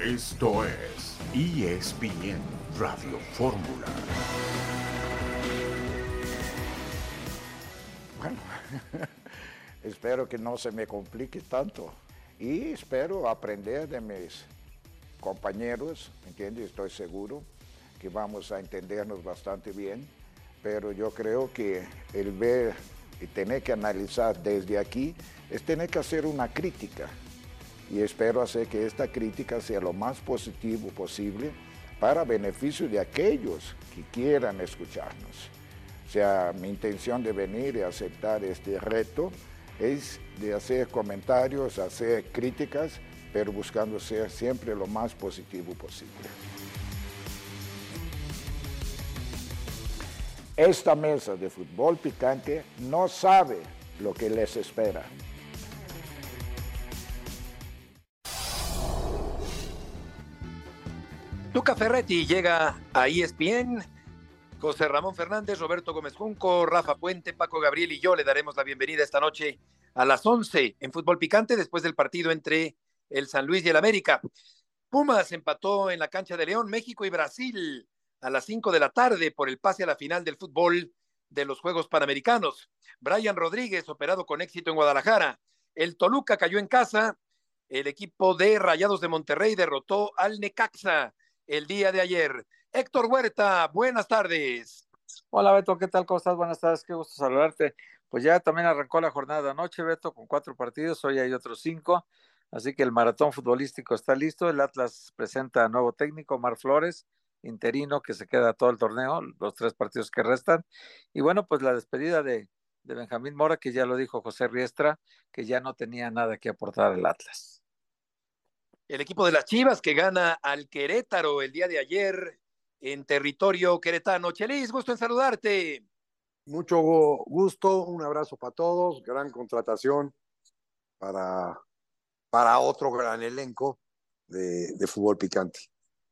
Esto es ESPN Radio Fórmula. Bueno, espero que no se me complique tanto y espero aprender de mis compañeros, ¿entiendes? Estoy seguro que vamos a entendernos bastante bien, pero yo creo que el ver y tener que analizar desde aquí es tener que hacer una crítica y espero hacer que esta crítica sea lo más positivo posible para beneficio de aquellos que quieran escucharnos. O sea, mi intención de venir y aceptar este reto es de hacer comentarios, hacer críticas, pero buscando ser siempre lo más positivo posible. Esta mesa de fútbol picante no sabe lo que les espera. Tuca Ferretti llega a ESPN. José Ramón Fernández, Roberto Gómez Junco, Rafa Puente, Paco Gabriel y yo le daremos la bienvenida esta noche a las 11 en Fútbol Picante después del partido entre el San Luis y el América. Pumas empató en la cancha de León, México y Brasil a las 5 de la tarde por el pase a la final del fútbol de los Juegos Panamericanos. Brian Rodríguez operado con éxito en Guadalajara. El Toluca cayó en casa. El equipo de Rayados de Monterrey derrotó al Necaxa el día de ayer. Héctor Huerta, buenas tardes. Hola Beto, ¿qué tal? ¿Cómo estás? Buenas tardes, qué gusto saludarte. Pues ya también arrancó la jornada de anoche, Beto, con cuatro partidos, hoy hay otros cinco, así que el maratón futbolístico está listo. El Atlas presenta a nuevo técnico, Mar Flores, interino, que se queda todo el torneo, los tres partidos que restan. Y bueno, pues la despedida de, de Benjamín Mora, que ya lo dijo José Riestra, que ya no tenía nada que aportar al Atlas el equipo de las Chivas que gana al Querétaro el día de ayer en territorio queretano. Chelis, gusto en saludarte. Mucho gusto, un abrazo para todos, gran contratación para, para otro gran elenco de, fútbol picante.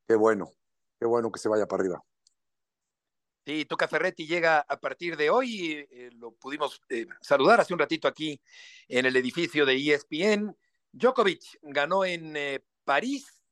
Qué bueno, qué bueno que se vaya para arriba. Sí, Toca Ferretti llega a partir de hoy, eh, lo pudimos eh, saludar hace un ratito aquí en el edificio de ESPN. Djokovic ganó en eh, París,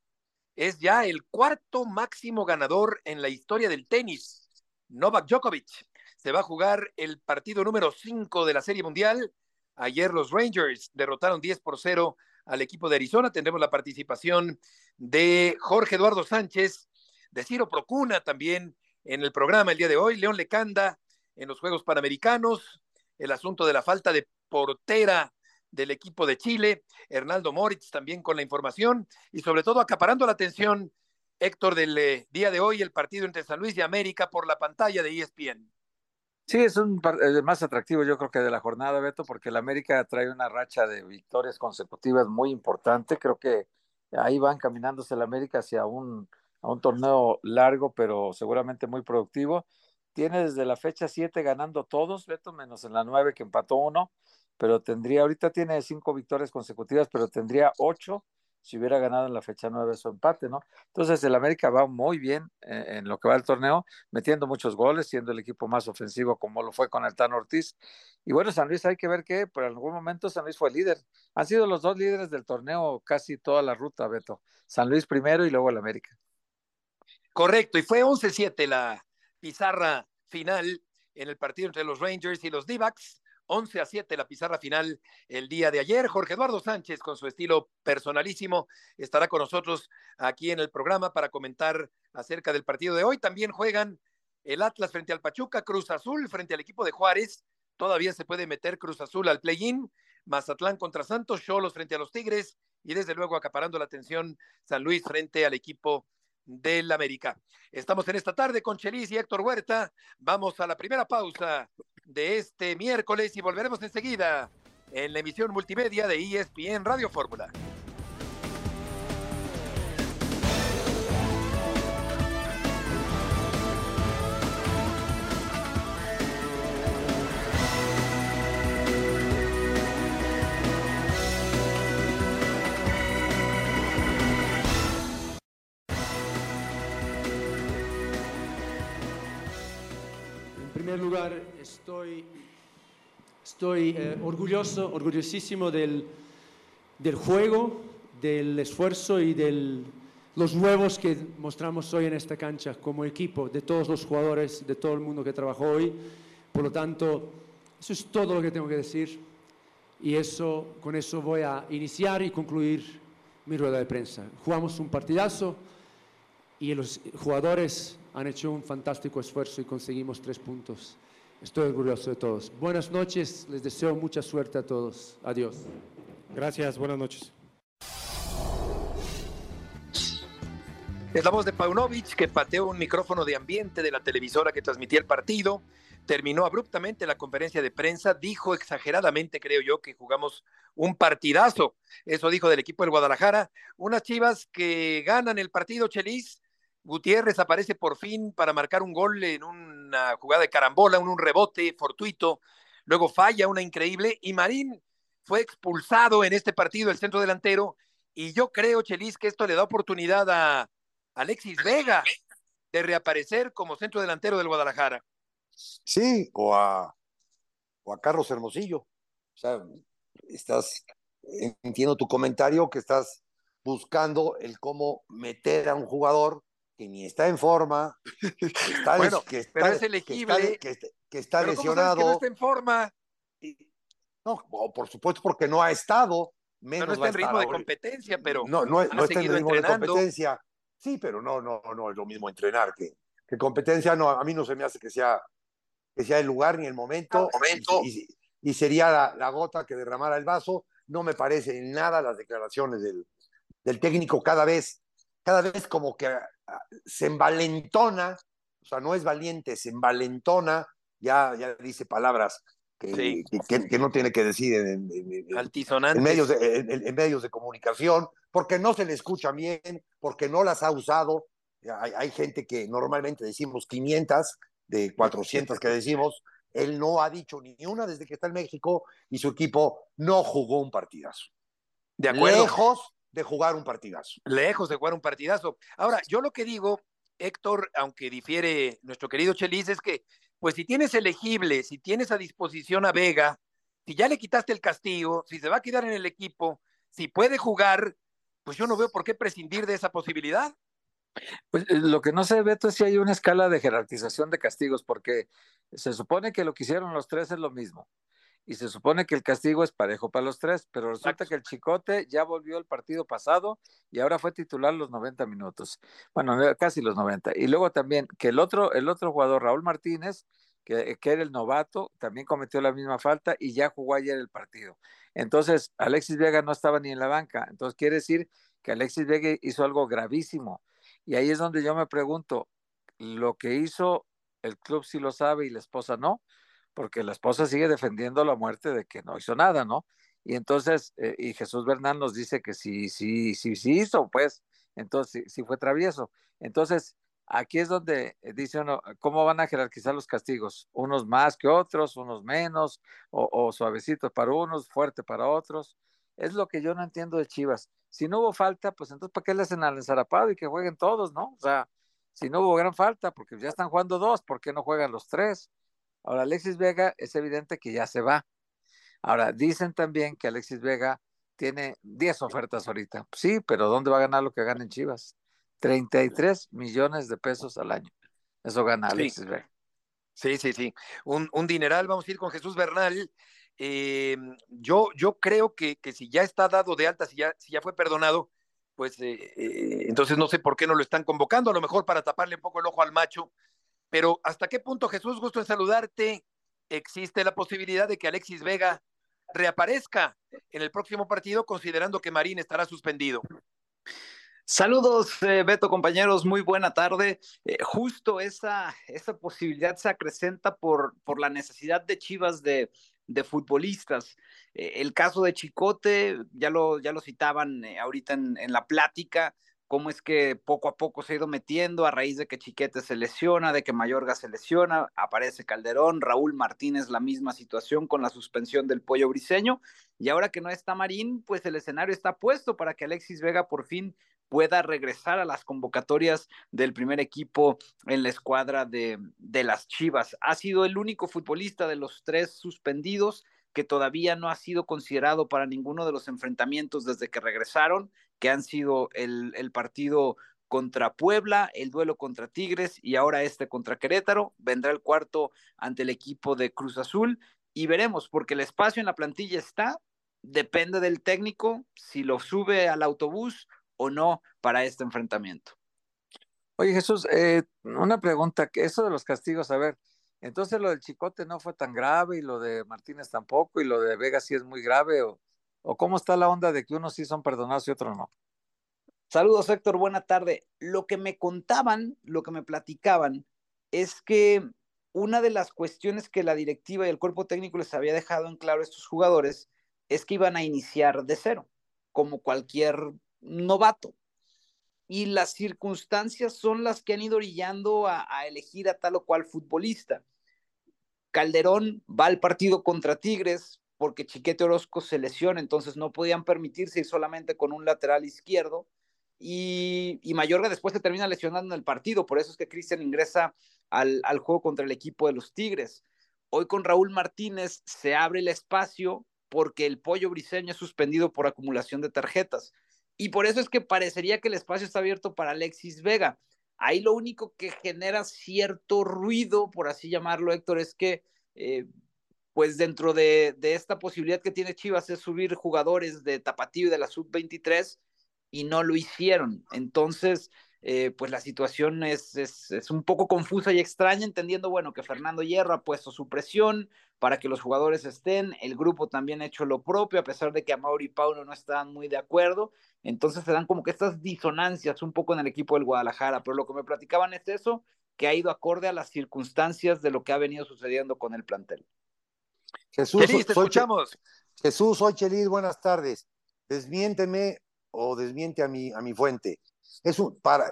es ya el cuarto máximo ganador en la historia del tenis. Novak Djokovic se va a jugar el partido número 5 de la Serie Mundial. Ayer los Rangers derrotaron 10 por 0 al equipo de Arizona. Tendremos la participación de Jorge Eduardo Sánchez, de Ciro Procuna también en el programa el día de hoy. León Lecanda en los Juegos Panamericanos. El asunto de la falta de portera del equipo de Chile, Hernaldo Moritz también con la información y sobre todo acaparando la atención, Héctor, del eh, día de hoy, el partido entre San Luis y América por la pantalla de ESPN. Sí, es un el más atractivo yo creo que de la jornada, Beto, porque el América trae una racha de victorias consecutivas muy importante. Creo que ahí van caminándose el América hacia un, a un torneo largo, pero seguramente muy productivo. Tiene desde la fecha 7 ganando todos, Beto, menos en la 9 que empató uno pero tendría, ahorita tiene cinco victorias consecutivas, pero tendría ocho si hubiera ganado en la fecha nueve su empate, ¿no? Entonces el América va muy bien en, lo que va el torneo, metiendo muchos goles, siendo el equipo más ofensivo como lo fue con el Ortiz. Y bueno, San Luis hay que ver que por algún momento San Luis fue líder. Han sido los dos líderes del torneo casi toda la ruta, Beto. San Luis primero y luego el América. Correcto, y fue 11-7 la pizarra final en el partido entre los Rangers y los d 11 a 7 la pizarra final el día de ayer. Jorge Eduardo Sánchez, con su estilo personalísimo, estará con nosotros aquí en el programa para comentar acerca del partido de hoy. También juegan el Atlas frente al Pachuca, Cruz Azul frente al equipo de Juárez. Todavía se puede meter Cruz Azul al play-in. Mazatlán contra Santos, Cholos frente a los Tigres y desde luego acaparando la atención San Luis frente al equipo del América. Estamos en esta tarde con Chelis y Héctor Huerta. Vamos a la primera pausa de este miércoles y volveremos enseguida en la emisión multimedia de ESPN Radio Fórmula. primer lugar, estoy, estoy eh, orgulloso, orgullosísimo del, del, juego, del esfuerzo y del, los huevos que mostramos hoy en esta cancha como equipo, de todos los jugadores, de todo el mundo que trabajó hoy. Por lo tanto, eso es todo lo que tengo que decir y eso, con eso voy a iniciar y concluir mi rueda de prensa. Jugamos un partidazo y los jugadores han hecho un fantástico esfuerzo y conseguimos tres puntos. Estoy orgulloso de todos. Buenas noches, les deseo mucha suerte a todos. Adiós. Gracias, buenas noches. Es la voz de Paunovic que pateó un micrófono de ambiente de la televisora que transmitía el partido. Terminó abruptamente la conferencia de prensa. Dijo exageradamente, creo yo, que jugamos un partidazo. Eso dijo del equipo del Guadalajara. Unas chivas que ganan el partido, Chelis. Gutiérrez aparece por fin para marcar un gol en una jugada de carambola, un, un rebote fortuito. Luego falla una increíble. Y Marín fue expulsado en este partido, el centro delantero. Y yo creo, Chelis, que esto le da oportunidad a Alexis Vega de reaparecer como centro delantero del Guadalajara. Sí, o a, o a Carlos Hermosillo. O sea, estás, entiendo tu comentario que estás buscando el cómo meter a un jugador que ni está en forma, que está, bueno, que está, pero es elegible, que está, que está pero lesionado. ¿cómo sabes que no está en forma? No, por supuesto, porque no ha estado. Menos no, no está en ritmo de competencia, pero no, no, no está en ritmo de competencia. Sí, pero no, no, no es lo mismo entrenar que, que competencia. No, a mí no se me hace que sea, que sea el lugar ni el momento. momento. Y, y- y sería la, la gota que derramara el vaso. No me parece en nada las declaraciones del, del técnico cada vez, cada vez como que ah, se envalentona, o sea, no es valiente, se envalentona, ya, ya dice palabras que, Sí. que, no tiene que decir en, en- en- Altisonantes. en medios de, en- en medios de comunicación, porque no se le escucha bien, porque no las ha usado. Hay, hay gente que normalmente decimos 500 de 400 que decimos. Él no ha dicho ni una desde que está en México y su equipo no jugó un partidazo. De acuerdo. Lejos de jugar un partidazo. lejos de jugar un partidazo. Ahora, yo lo que digo, Héctor, aunque difiere nuestro querido Chelis, es que, pues si tienes elegible, si tienes a disposición a Vega, si ya le quitaste el castigo, si se va a quedar en el equipo, si puede jugar, pues yo no veo por qué prescindir de esa posibilidad. Pues eh, lo que no sé, Beto, es si hay una escala de jerarquización de castigos, porque se supone que lo que hicieron los tres es lo mismo. Y se supone que el castigo es parejo para los tres, pero resulta Exacto. que el Chicote ya volvió el partido pasado y ahora fue titular los 90 minutos. Bueno, casi los 90. Y luego también que el otro, el otro jugador, Raúl Martínez, que, que era el novato, también cometió la misma falta y ya jugó ayer el partido. Entonces, Alexis Vega no estaba ni en la banca. Entonces, quiere decir que Alexis Vega hizo algo gravísimo. Y ahí es donde yo me pregunto, lo que hizo el club sí lo sabe y la esposa no, porque la esposa sigue defendiendo la muerte de que no hizo nada, ¿no? Y entonces, eh, y Jesús Bernal nos dice que sí, sí, sí, sí hizo, pues, entonces sí, sí fue travieso. Entonces, aquí es donde eh, dice uno, ¿cómo van a jerarquizar los castigos? Unos más que otros, unos menos, o, o suavecitos para unos, fuerte para otros. Es lo que yo no entiendo de Chivas. Si no hubo falta, pues entonces ¿para qué le hacen al ensarapado y que jueguen todos, no? O sea, si no hubo gran falta, porque ya están jugando dos, ¿por qué no juegan los tres? Ahora, Alexis Vega es evidente que ya se va. Ahora, dicen también que Alexis Vega tiene 10 ofertas ahorita. Sí, pero ¿dónde va a ganar lo que gana en Chivas? 33 millones de pesos al año. Eso gana Sí. Alexis Vega. Sí, sí, sí. Un, un dineral. Vamos a ir con Jesús Bernal. Eh, yo, yo creo que, que si ya está dado de alta, si ya, si ya fue perdonado, pues eh, eh, entonces no sé por qué no lo están convocando, a lo mejor para taparle un poco el ojo al macho. Pero ¿hasta qué punto, Jesús, gusto en saludarte? ¿Existe la posibilidad de que Alexis Vega reaparezca en el próximo partido, considerando que Marín estará suspendido? Saludos, eh, Beto, compañeros, muy buena tarde. Eh, justo esa, esa posibilidad se acrecenta por, por la necesidad de Chivas de, de futbolistas. Eh, el caso de Chicote, ya lo, ya lo citaban eh, ahorita en, en la plática, cómo es que poco a poco se ha ido metiendo a raíz de que Chiquete se lesiona, de que Mayorga se lesiona, aparece Calderón, Raúl Martínez, la misma situación con la suspensión del pollo briseño, y ahora que no está Marín, pues el escenario está puesto para que Alexis Vega por fin pueda regresar a las convocatorias del primer equipo en la escuadra de, de las Chivas. Ha sido el único futbolista de los tres suspendidos que todavía no ha sido considerado para ninguno de los enfrentamientos desde que regresaron, que han sido el, el partido contra Puebla, el duelo contra Tigres y ahora este contra Querétaro. Vendrá el cuarto ante el equipo de Cruz Azul y veremos, porque el espacio en la plantilla está, depende del técnico si lo sube al autobús o no para este enfrentamiento. Oye Jesús, eh, una pregunta, eso de los castigos, a ver, entonces lo del Chicote no fue tan grave y lo de Martínez tampoco y lo de Vega sí es muy grave o, cómo está la onda de que unos sí son perdonados y otros no. Saludos Héctor, buena tarde. Lo que me contaban, lo que me platicaban es que una de las cuestiones que la directiva y el cuerpo técnico les había dejado en claro a estos jugadores es que iban a iniciar de cero, como cualquier novato y las circunstancias son las que han ido orillando a, elegir a tal o cual futbolista. Calderón va al partido contra Tigres porque Chiquete Orozco se lesiona, entonces no podían permitirse ir solamente con un lateral izquierdo. Y, Mayorga después se termina lesionando en el partido, por eso es que Cristian ingresa al, al juego contra el equipo de los Tigres. Hoy con Raúl Martínez se abre el espacio porque el pollo briseño es suspendido por acumulación de tarjetas. Y por eso es que parecería que el espacio está abierto para Alexis Vega. Ahí lo único que genera cierto ruido, por así llamarlo, Héctor, es que, eh, pues dentro de, de, esta posibilidad que tiene Chivas es subir jugadores de Tapatío y de la Sub-23 y no lo hicieron. Entonces, eh, pues la situación es, es, es, un poco confusa y extraña, entendiendo, bueno, que Fernando Hierro ha puesto su presión para que los jugadores estén, el grupo también ha hecho lo propio, a pesar de que Amaury y Paulo no estaban muy de acuerdo, entonces se dan como que estas disonancias un poco en el equipo del Guadalajara, pero lo que me platicaban es eso, que ha ido acorde a las circunstancias de lo que ha venido sucediendo con el plantel. Jesús, te escuchamos. Jesús, soy Chelis, buenas tardes. Desmiénteme o desmiente a mi, a mi fuente es un, para,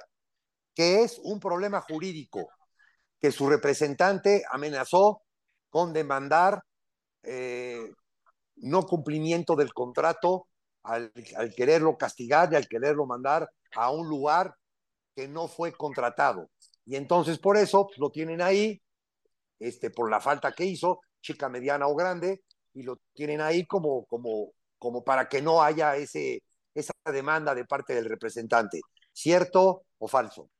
que es un problema jurídico, que su representante amenazó con demandar eh, no cumplimiento del contrato al, al, quererlo castigar y al quererlo mandar a un lugar que no fue contratado. Y entonces por eso pues, lo tienen ahí, este, por la falta que hizo, chica, mediana o grande, y lo tienen ahí como, como, como para que no haya ese, esa demanda de parte del representante. ¿Cierto o falso?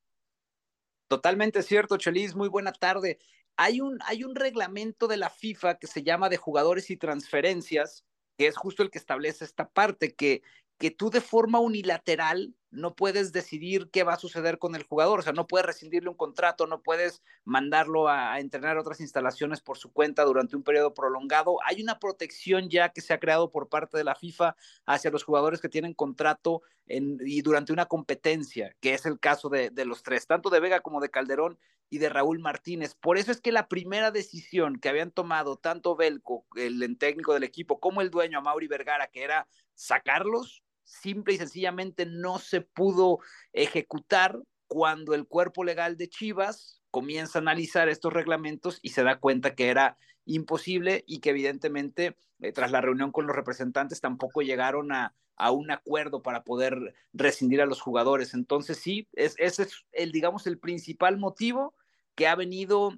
Totalmente cierto, Chelis. Muy buena tarde. Hay un, hay un reglamento de la FIFA que se llama de jugadores y transferencias, que es justo el que establece esta parte, que, que tú de forma unilateral no puedes decidir qué va a suceder con el jugador, o sea, no puedes rescindirle un contrato, no puedes mandarlo a, entrenar otras instalaciones por su cuenta durante un periodo prolongado. Hay una protección ya que se ha creado por parte de la FIFA hacia los jugadores que tienen contrato y durante una competencia, que es el caso de, de los tres, tanto de Vega como de Calderón y de Raúl Martínez. Por eso es que la primera decisión que habían tomado tanto Belco, el técnico del equipo, como el dueño, Mauri Vergara, que era sacarlos, simple y sencillamente no se pudo ejecutar cuando el cuerpo legal de Chivas comienza a analizar estos reglamentos y se da cuenta que era imposible y que evidentemente eh, tras la reunión con los representantes tampoco llegaron a, a, un acuerdo para poder rescindir a los jugadores. Entonces sí, es, ese es el, digamos, el principal motivo que ha venido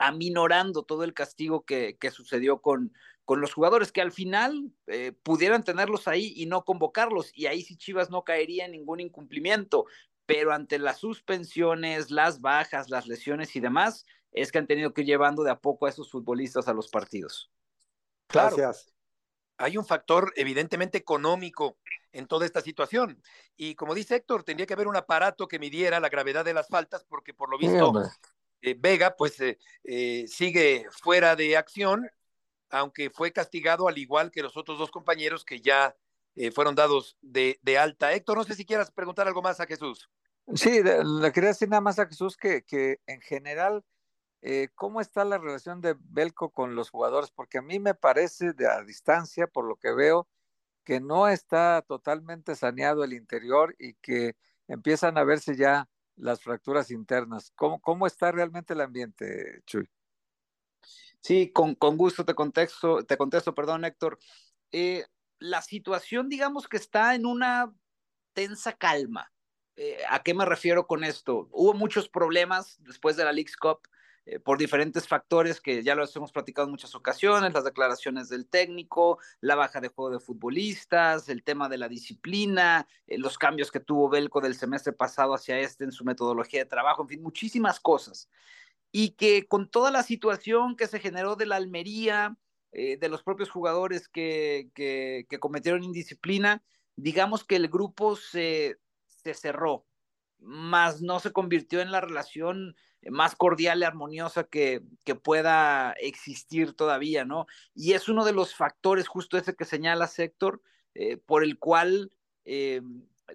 aminorando todo el castigo que, que sucedió con, con los jugadores que al final eh, pudieran tenerlos ahí y no convocarlos, y ahí sí Chivas no caería en ningún incumplimiento, pero ante las suspensiones, las bajas, las lesiones y demás, es que han tenido que ir llevando de a poco a esos futbolistas a los partidos. Claro. Gracias. Hay un factor evidentemente económico en toda esta situación. Y como dice Héctor, tendría que haber un aparato que midiera la gravedad de las faltas, porque por lo visto eh, Vega pues eh, sigue fuera de acción aunque fue castigado al igual que los otros dos compañeros que ya eh, fueron dados de, alta. Héctor, no sé si quieras preguntar algo más a Jesús. Sí, le quería decir nada más a Jesús que, que en general, eh, ¿cómo está la relación de Belco con los jugadores? Porque a mí me parece de a distancia, por lo que veo, que no está totalmente saneado el interior y que empiezan a verse ya las fracturas internas. ¿Cómo, cómo está realmente el ambiente, Chuy? Sí, con, con gusto te contesto, te contesto, perdón, Héctor. Eh, la situación, digamos que está en una tensa calma. Eh, ¿A qué me refiero con esto? Hubo muchos problemas después de la League's Cup por diferentes factores que ya los hemos platicado en muchas ocasiones, las declaraciones del técnico, la baja de juego de futbolistas, el tema de la disciplina, eh, los cambios que tuvo Belco del semestre pasado hacia este en su metodología de trabajo, en fin, muchísimas cosas. Y que con toda la situación que se generó de la Almería, eh, de los propios jugadores que, que, que, cometieron indisciplina, digamos que el grupo se, se cerró, más no se convirtió en la relación más cordial y armoniosa que, que, pueda existir todavía, ¿no? Y es uno de los factores, justo ese que señala Sector, eh, por el cual eh,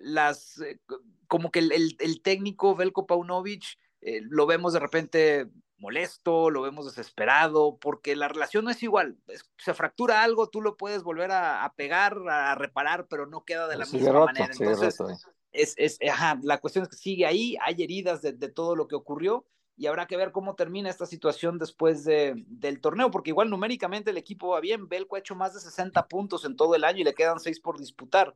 las, eh, como que el, el, el, técnico Velko Paunovic eh, lo vemos de repente molesto, lo vemos desesperado, porque la relación no es igual. Se fractura algo, tú lo puedes volver a, a pegar, a, reparar, pero no queda de la Sí, misma roto, manera. sí, Entonces, roto, eh. Es, es, ajá, la cuestión es que sigue ahí, hay heridas de, de, todo lo que ocurrió y habrá que ver cómo termina esta situación después de, del torneo, porque igual numéricamente el equipo va bien, Belco ha hecho más de 60 puntos en todo el año y le quedan 6 por disputar,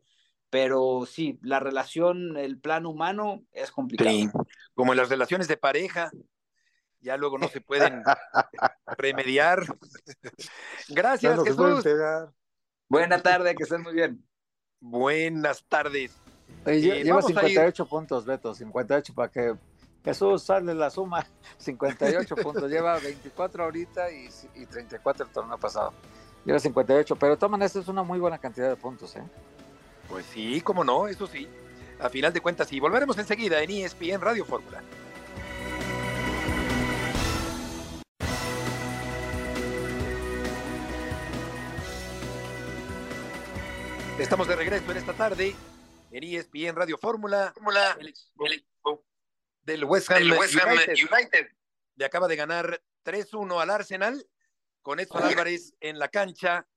pero sí, la relación, el plan humano es complicado. Sí, como en las relaciones de pareja, ya luego no se pueden remediar. Gracias, no Jesús. Buena tarde, que estén muy bien. Buenas tardes. Oye, eh, lleva 58 puntos, Beto, 58 para que Jesús sale la suma, 58 puntos, lleva 24 ahorita y, y, 34 el torneo pasado. Lleva 58, pero todas maneras es una muy buena cantidad de puntos, ¿eh? Pues sí, cómo no, eso sí. A final de cuentas, sí. Volveremos enseguida en ESPN Radio Fórmula. Estamos de regreso en esta tarde en ESPN Radio Fórmula. Fórmula. El, el, del West Ham, West Ham United. United. Le acaba de ganar 3-1 al Arsenal con Edson Álvarez en la cancha.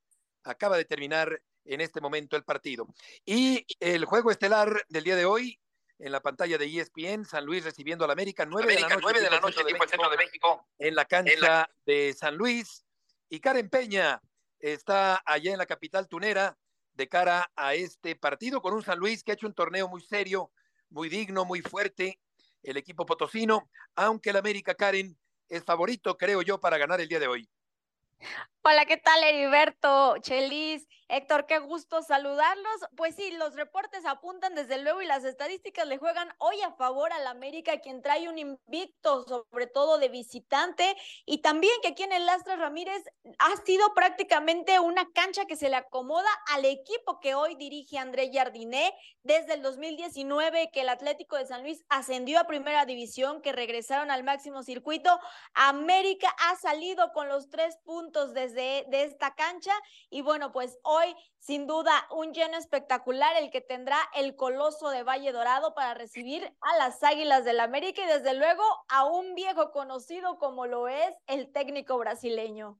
Acaba de terminar en este momento el partido. Y el juego estelar del día de hoy, en la pantalla de ESPN, San Luis recibiendo al América, 9 América, de la noche, 9 de la noche, de, México, de México, en la cancha en la... de San Luis. Y Karen Peña está allá en la capital tunera de cara a este partido con un San Luis que ha hecho un torneo muy serio, muy digno, muy fuerte, el equipo potosino, aunque el América Karen es favorito, creo yo, para ganar el día de hoy. Hola, ¿qué tal, Heriberto, Chelis, Héctor? Qué gusto saludarlos. Pues sí, los reportes apuntan desde luego y las estadísticas le juegan hoy a favor al América, quien trae un invicto, sobre todo de visitante, y también que aquí en el Lastra Ramírez ha sido prácticamente una cancha que se le acomoda al equipo que hoy dirige André Jardiné desde el 2019, que el Atlético de San Luis ascendió a primera división, que regresaron al máximo circuito. América ha salido con los tres puntos desde de, esta cancha. Y bueno, pues hoy sin duda un lleno espectacular el que tendrá el Coloso de Valle Dorado para recibir a las Águilas del América y desde luego a un viejo conocido como lo es el técnico brasileño.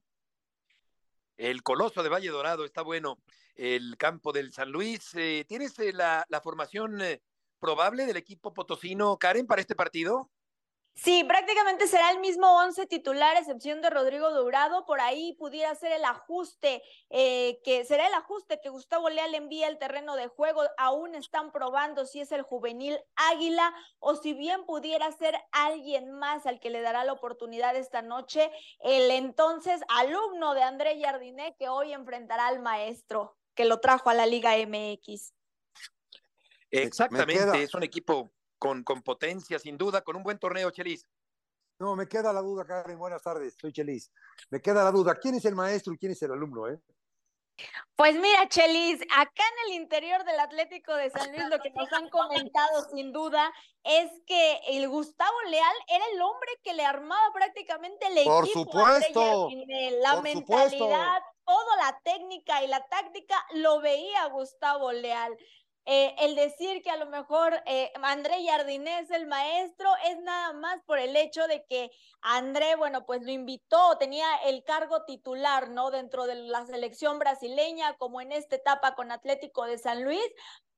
El Coloso de Valle Dorado está bueno. El campo del San Luis. Eh, ¿Tienes eh, la, la, formación eh, probable del equipo potosino, Karen, para este partido? Sí, prácticamente será el mismo once titular, excepción de Rodrigo Dourado. Por ahí pudiera ser el ajuste, eh, que será el ajuste que Gustavo Leal envía al terreno de juego. Aún están probando si es el juvenil Águila o si bien pudiera ser alguien más al que le dará la oportunidad esta noche, el entonces alumno de André Jardiné que hoy enfrentará al maestro que lo trajo a la Liga MX. Exactamente, es un equipo con, con, potencia, sin duda, con un buen torneo, Chelis. No, me queda la duda, Karen. Buenas tardes, soy Chelis. Me queda la duda, ¿quién es el maestro y quién es el alumno, eh? Pues mira, Chelis, acá en el interior del Atlético de San Luis, lo que nos han comentado sin duda es que el Gustavo Leal era el hombre que le armaba prácticamente el Por equipo. Supuesto, la por mentalidad, supuesto. toda la técnica y la táctica lo veía Gustavo Leal. Eh, el decir que a lo mejor eh, André Jardiné es el maestro es nada más por el hecho de que André, bueno, pues lo invitó, tenía el cargo titular, ¿no? Dentro de la selección brasileña, como en esta etapa con Atlético de San Luis,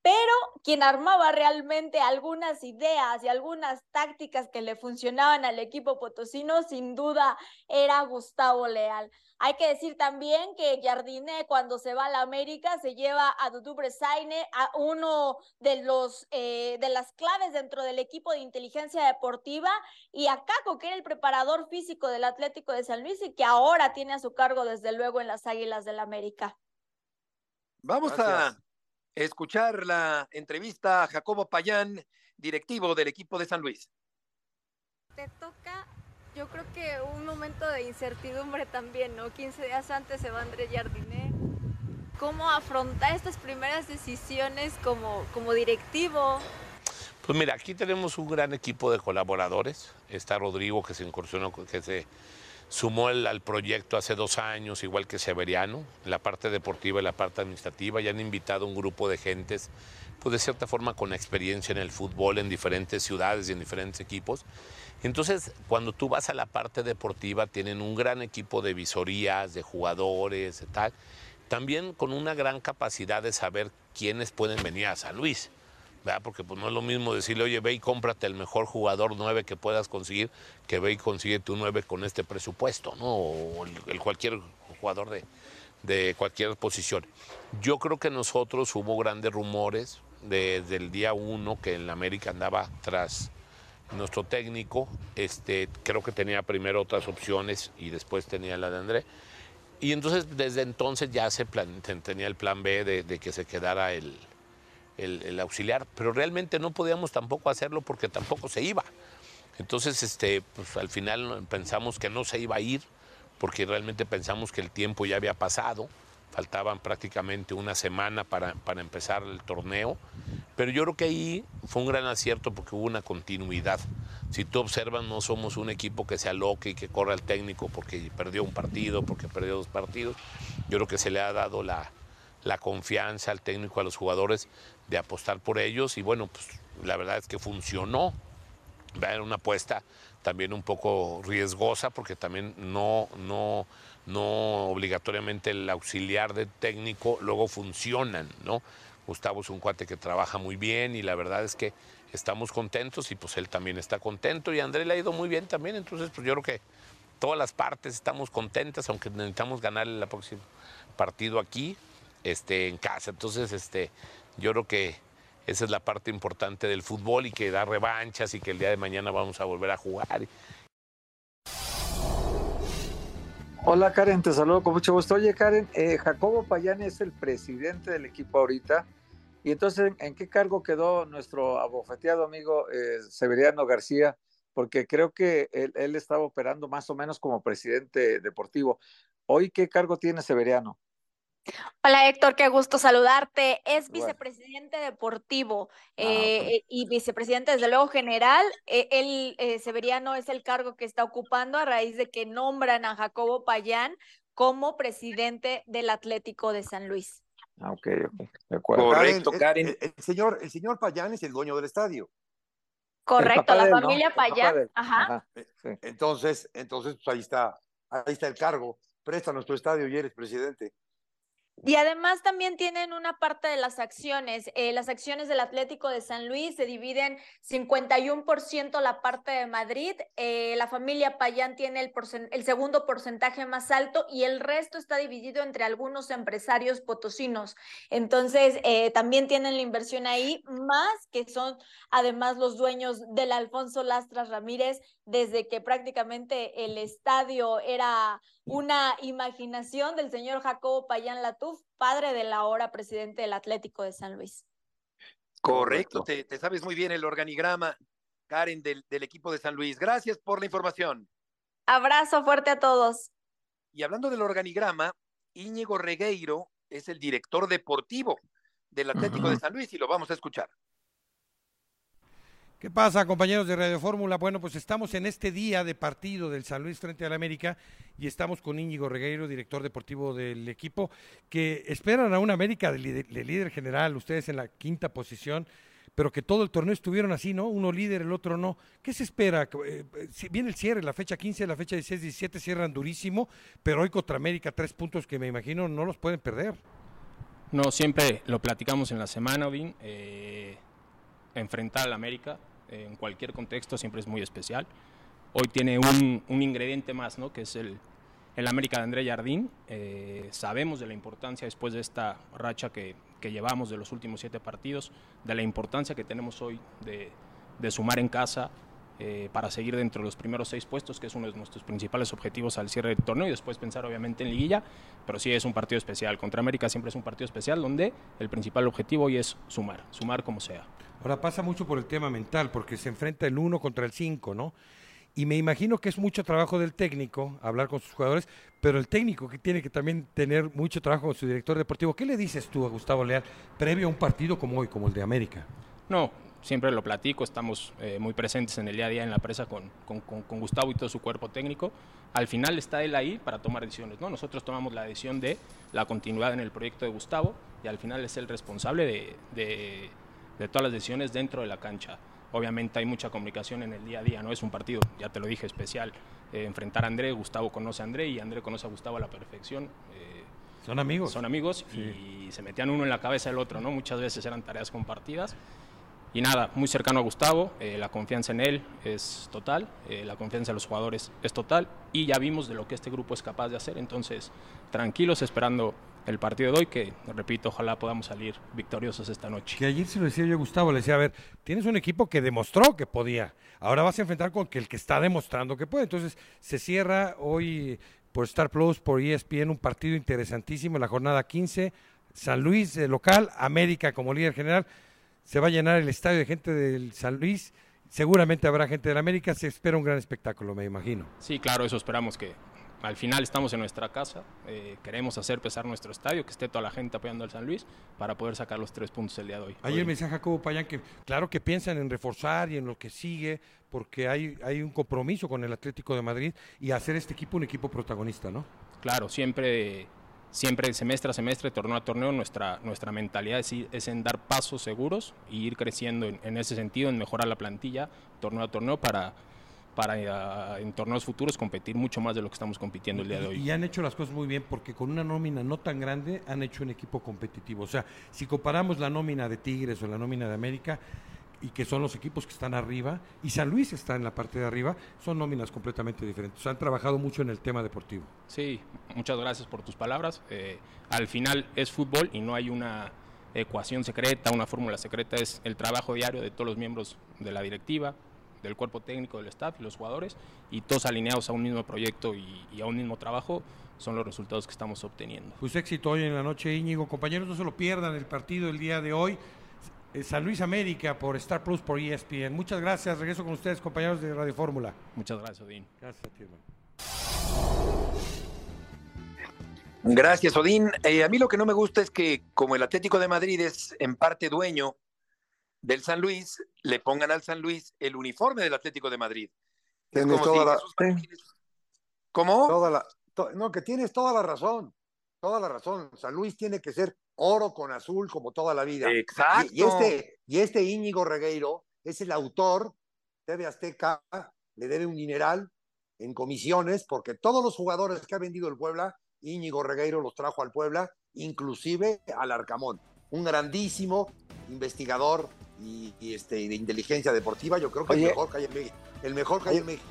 pero quien armaba realmente algunas ideas y algunas tácticas que le funcionaban al equipo potosino, sin duda era Gustavo Leal. Hay que decir también que Jardiné cuando se va a la América se lleva a Dudu Bresaine, a uno de los eh, de las claves dentro del equipo de inteligencia deportiva y a Caco, que era el preparador físico del Atlético de San Luis y que ahora tiene a su cargo desde luego en las Águilas del la América. Vamos a escuchar la entrevista a Jacobo Payán, directivo del equipo de San Luis. Te toca yo creo que un momento de incertidumbre también, ¿no? 15 días antes se va André Jardiné. ¿Cómo afrontar estas primeras decisiones como, como directivo? Pues mira, aquí tenemos un gran equipo de colaboradores. Está Rodrigo que se incursionó, que se sumó al proyecto hace dos años, igual que Severiano, la parte deportiva y la parte administrativa. Ya han invitado un grupo de gentes, pues de cierta forma con experiencia en el fútbol en diferentes ciudades y en diferentes equipos. Entonces, cuando tú vas a la parte deportiva, tienen un gran equipo de visorías, de jugadores, de tal, también con una gran capacidad de saber quiénes pueden venir a San Luis. Porque pues, no es lo mismo decirle, oye, ve y cómprate el mejor jugador 9 que puedas conseguir, que ve y consigue tu 9 con este presupuesto, ¿no? O el, cualquier jugador de, de, cualquier posición. Yo creo que nosotros hubo grandes rumores desde el día 1 que en la América andaba tras nuestro técnico, este, creo que tenía primero otras opciones y después tenía la de André. Y entonces desde entonces ya se tenía el plan B de, que se quedara el, el, auxiliar, pero realmente no podíamos tampoco hacerlo porque tampoco se iba. Entonces este, pues, al final pensamos que no se iba a ir porque realmente pensamos que el tiempo ya había pasado faltaban prácticamente una semana para, para, empezar el torneo, pero yo creo que ahí fue un gran acierto porque hubo una continuidad. Si tú observas, no somos un equipo que se aloque y que corra al técnico porque perdió un partido, porque perdió dos partidos. Yo creo que se le ha dado la, la confianza al técnico, a los jugadores de apostar por ellos y bueno, pues la verdad es que funcionó. Era una apuesta también un poco riesgosa porque también no, no, no obligatoriamente el auxiliar de técnico luego funcionan, ¿no? Gustavo es un cuate que trabaja muy bien y la verdad es que estamos contentos y pues él también está contento y André le ha ido muy bien también, entonces pues yo creo que todas las partes estamos contentas, aunque necesitamos ganar el próximo partido aquí, en casa. Entonces, este, yo creo que esa es la parte importante del fútbol y que da revanchas y que el día de mañana vamos a volver a jugar. Hola Karen, te saludo con mucho gusto. Oye Karen, eh, Jacobo Payán es el presidente del equipo ahorita. Y entonces, ¿en qué cargo quedó nuestro abofeteado amigo eh, Severiano García? Porque creo que él, estaba operando más o menos como presidente deportivo. ¿Hoy qué cargo tiene Severiano? Hola Héctor, qué gusto saludarte. Es vicepresidente deportivo ah, eh, y vicepresidente desde luego general. Eh, él, eh, Severiano, es el cargo que está ocupando a raíz de que nombran a Jacobo Payán como presidente del Atlético de San Luis. Ah, ok, de acuerdo. Correcto, Karen. El, señor, el señor Payán es el dueño del estadio. Correcto, la familia Payán. Ajá. Entonces, entonces, pues ahí está, ahí está el cargo. Presta nuestro estadio y eres presidente. Y además también tienen una parte de las acciones. Eh, las acciones del Atlético de San Luis se dividen 51% la parte de Madrid. Eh, la familia Payán tiene el, el, segundo porcentaje más alto y el resto está dividido entre algunos empresarios potosinos. Entonces, eh, también tienen la inversión ahí, más que son además los dueños del Alfonso Lastras Ramírez, desde que prácticamente el estadio era una imaginación del señor Jacobo Payán Latuf, padre de la ahora presidente del Atlético de San Luis. Correcto, te, sabes muy bien el organigrama, Karen, del, del, equipo de San Luis. Gracias por la información. Abrazo fuerte a todos. Y hablando del organigrama, Íñigo Regueiro es el director deportivo del Atlético de San Luis y lo vamos a escuchar. ¿Qué pasa, compañeros de Radio Fórmula? Bueno, pues estamos en este día de partido del San Luis frente al América y estamos con Íñigo Regueiro, director deportivo del equipo, que esperan a una América de líder, general, ustedes en la quinta posición, pero que todo el torneo estuvieron así, ¿no? Uno líder, el otro no. ¿Qué se espera? Eh, viene el cierre, la fecha 15, la fecha 16, 17 cierran durísimo, pero hoy contra América tres puntos que me imagino no los pueden perder. No, siempre lo platicamos en la semana, Odín. Eh, enfrentar al América en cualquier contexto siempre es muy especial. Hoy tiene un, ingrediente más, ¿no? Que es el, el América de André Jardín. Eh, sabemos de la importancia después de esta racha que, que, llevamos de los últimos siete partidos, de la importancia que tenemos hoy de, de sumar en casa eh, para seguir dentro de los primeros seis puestos, que es uno de nuestros principales objetivos al cierre del torneo y después pensar obviamente en liguilla, pero sí es un partido especial. Contra América siempre es un partido especial donde el principal objetivo hoy es sumar, sumar como sea. Ahora pasa mucho por el tema mental, porque se enfrenta el uno contra el cinco, ¿no? Y me imagino que es mucho trabajo del técnico hablar con sus jugadores, pero el técnico que tiene que también tener mucho trabajo con su director deportivo. ¿Qué le dices tú a Gustavo Leal previo a un partido como hoy, como el de América? No, siempre lo platico, estamos eh, muy presentes en el día a día en la presa con, con, con, Gustavo y todo su cuerpo técnico. Al final está él ahí para tomar decisiones. ¿no? Nosotros tomamos la decisión de la continuidad en el proyecto de Gustavo y al final es el responsable de, de todas las decisiones dentro de la cancha. Obviamente hay mucha comunicación en el día a día, no es un partido, ya te lo dije, especial. Eh, enfrentar a André, Gustavo conoce a André y André conoce a Gustavo a la perfección. Eh, son amigos. Son amigos sí. y se metían uno en la cabeza del otro, ¿no? Muchas veces eran tareas compartidas y nada, muy cercano a Gustavo, eh, la confianza en él es total, eh, la confianza en los jugadores es total y ya vimos de lo que este grupo es capaz de hacer, entonces tranquilos esperando el partido de hoy, que repito, ojalá podamos salir victoriosos esta noche. Que ayer se lo decía yo a Gustavo, le decía, a ver, tienes un equipo que demostró que podía, ahora vas a enfrentar con el que está demostrando que puede, entonces se cierra hoy por Star Plus, por ESPN, un partido interesantísimo en la jornada 15, San Luis eh, local, América como líder general, se va a llenar el estadio de gente del San Luis. Seguramente habrá gente del América. Se espera un gran espectáculo, me imagino. Sí, claro, eso esperamos que al final estamos en nuestra casa. Eh, queremos hacer pesar nuestro estadio, que esté toda la gente apoyando al San Luis para poder sacar los tres puntos el día de hoy. Ayer me decía Jacobo Payán que, claro, que piensan en reforzar y en lo que sigue, porque hay, hay un compromiso con el Atlético de Madrid y hacer este equipo un equipo protagonista, ¿no? Claro, siempre siempre semestre a semestre, torneo a torneo, nuestra, nuestra mentalidad es, es en dar pasos seguros y ir creciendo en, en, ese sentido, en mejorar la plantilla, torneo a torneo, para, para uh, en torneos futuros competir mucho más de lo que estamos compitiendo el día de hoy. Y han hecho las cosas muy bien porque con una nómina no tan grande han hecho un equipo competitivo. O sea, si comparamos la nómina de Tigres o la nómina de América, y que son los equipos que están arriba, y San Luis está en la parte de arriba, son nóminas completamente diferentes. Han trabajado mucho en el tema deportivo. Sí, muchas gracias por tus palabras. Eh, al final es fútbol y no hay una ecuación secreta, una fórmula secreta, es el trabajo diario de todos los miembros de la directiva, del cuerpo técnico, del staff y los jugadores, y todos alineados a un mismo proyecto y, y a un mismo trabajo, son los resultados que estamos obteniendo. Pues éxito hoy en la noche, Íñigo. Compañeros, no se lo pierdan el partido el día de hoy. San Luis América por Star Plus por ESPN. Muchas gracias. Regreso con ustedes, compañeros de Radio Fórmula. Muchas gracias, Odín. Gracias a ti, hermano. Gracias, Odín. Eh, a mí lo que no me gusta es que como el Atlético de Madrid es en parte dueño del San Luis, le pongan al San Luis el uniforme del Atlético de Madrid. Tienes toda si la... ¿Cómo? Toda la... To... No, que tienes toda la razón. Toda la razón. San Luis tiene que ser oro con azul como toda la vida. Exacto. Y, y, este, y este Íñigo Regueiro es el autor, TV Azteca, le debe un dineral en comisiones, porque todos los jugadores que ha vendido el Puebla, Íñigo Regueiro los trajo al Puebla, inclusive al Arcamón. Un grandísimo investigador y, y este, de inteligencia deportiva, yo creo que Oye, el mejor que hay en México. El mejor que hay en México.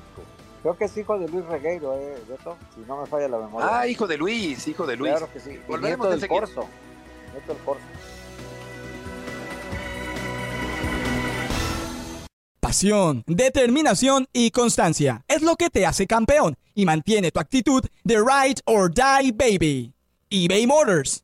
Creo que es hijo de Luis Regueiro, ¿eh, Beto? Si no me falla la memoria. Ah, hijo de Luis, hijo de Luis. Claro que sí. Volveremos Nieto del. Corso. Nieto del Corso. Pasión, determinación y constancia es lo que te hace campeón y mantiene tu actitud de ride or die baby. eBay Motors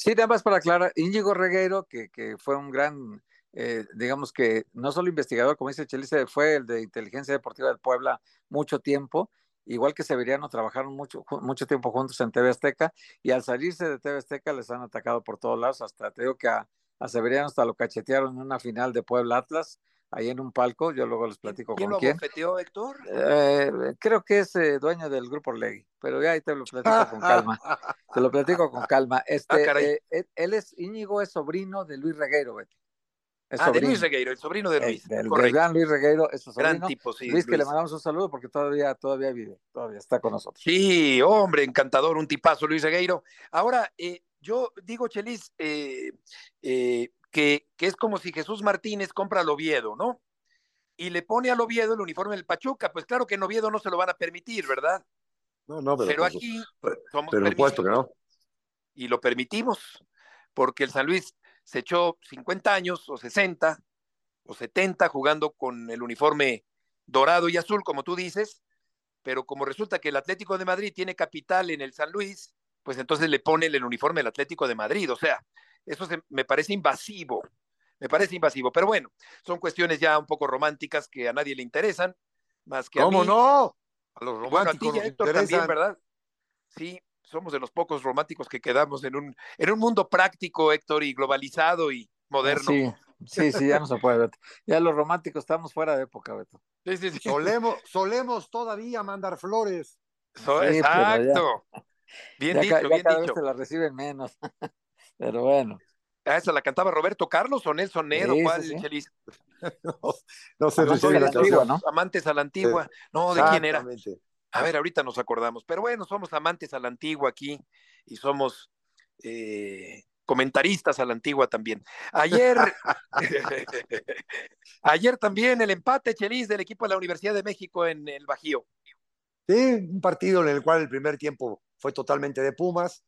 Sí, nada más para aclarar, Íñigo Regueiro, que, que fue un gran, eh, digamos que no solo investigador, como dice Chelice, fue el de Inteligencia Deportiva del Puebla mucho tiempo, igual que Severiano, trabajaron mucho, mucho tiempo juntos en TV Azteca, y al salirse de TV Azteca les han atacado por todos lados, hasta te digo que a, a Severiano hasta lo cachetearon en una final de Puebla Atlas, ahí en un palco, yo luego les platico ¿Quién con lo quién. abofeteó, Héctor? Eh, creo que es eh, dueño del grupo Orlegui, pero ya ahí te lo platico con calma. Te lo platico con calma. Este, caray. eh, él, es Íñigo, es sobrino de Luis Regueiro, Beto. Es Ah, de. Luis Regueiro, el sobrino de Luis. del Correcto. gran Luis Regueiro, es su Gran sobrino. tipo, sí, Luis, que le mandamos un saludo porque todavía, todavía vive, todavía está con nosotros. Sí, hombre, encantador, un tipazo, Luis Regueiro. Ahora, eh, yo digo, Chelis, eh, eh, que, que es como si Jesús Martínez compra al Oviedo, ¿no? Y le pone al Oviedo el uniforme del Pachuca. Pues claro que en Oviedo no se lo van a permitir, ¿verdad? No, no, pero, Pero su- aquí por- somos pero puesto que no. y lo permitimos, porque el San Luis se echó 50 años o 60 o 70 jugando con el uniforme dorado y azul, como tú dices, pero como resulta que el Atlético de Madrid tiene capital en el San Luis, pues entonces le ponen el uniforme del Atlético de Madrid, o sea, eso se- me parece invasivo, me parece invasivo, pero bueno, son cuestiones ya un poco románticas que a nadie le interesan, más que a ¿Cómo mí. no? A los Bueno, a ti románticos Héctor, también. ¿verdad? Sí, somos de los pocos románticos que quedamos en un, en un mundo práctico, Héctor, y globalizado y moderno. Sí, sí, sí, ya no se puede, Beto. Ya los románticos estamos fuera de época, Beto. Sí, sí, sí. Solemos, solemos todavía mandar flores. So- Sí, pero ya- exacto. Bien ya dicho, ya bien cada dicho. vez se la reciben menos. Pero bueno. Ah, esa la cantaba Roberto Carlos o Nelson Nero, Sí, ¿cuál, sí. Chelis? No se Amantes a la antigua. ¿no? Amantes a la antigua. No, ¿de quién era? A ver, ahorita nos acordamos. Pero bueno, somos amantes a la antigua aquí y somos eh, comentaristas a la antigua también. Ayer, ayer también el empate, Chelis, del equipo de la Universidad de México en el Bajío. Sí, un partido en el cual el primer tiempo fue totalmente de Pumas,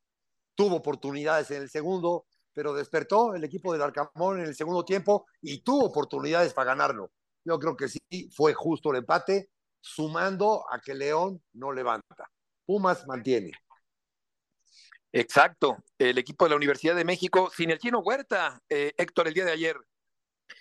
tuvo oportunidades en el segundo, pero despertó el equipo del Arcamón en el segundo tiempo y tuvo oportunidades para ganarlo. Yo creo que sí, fue justo el empate, sumando a que León no levanta. Pumas mantiene. Exacto, el equipo de la Universidad de México sin el chino Huerta, eh, Héctor, el día de ayer.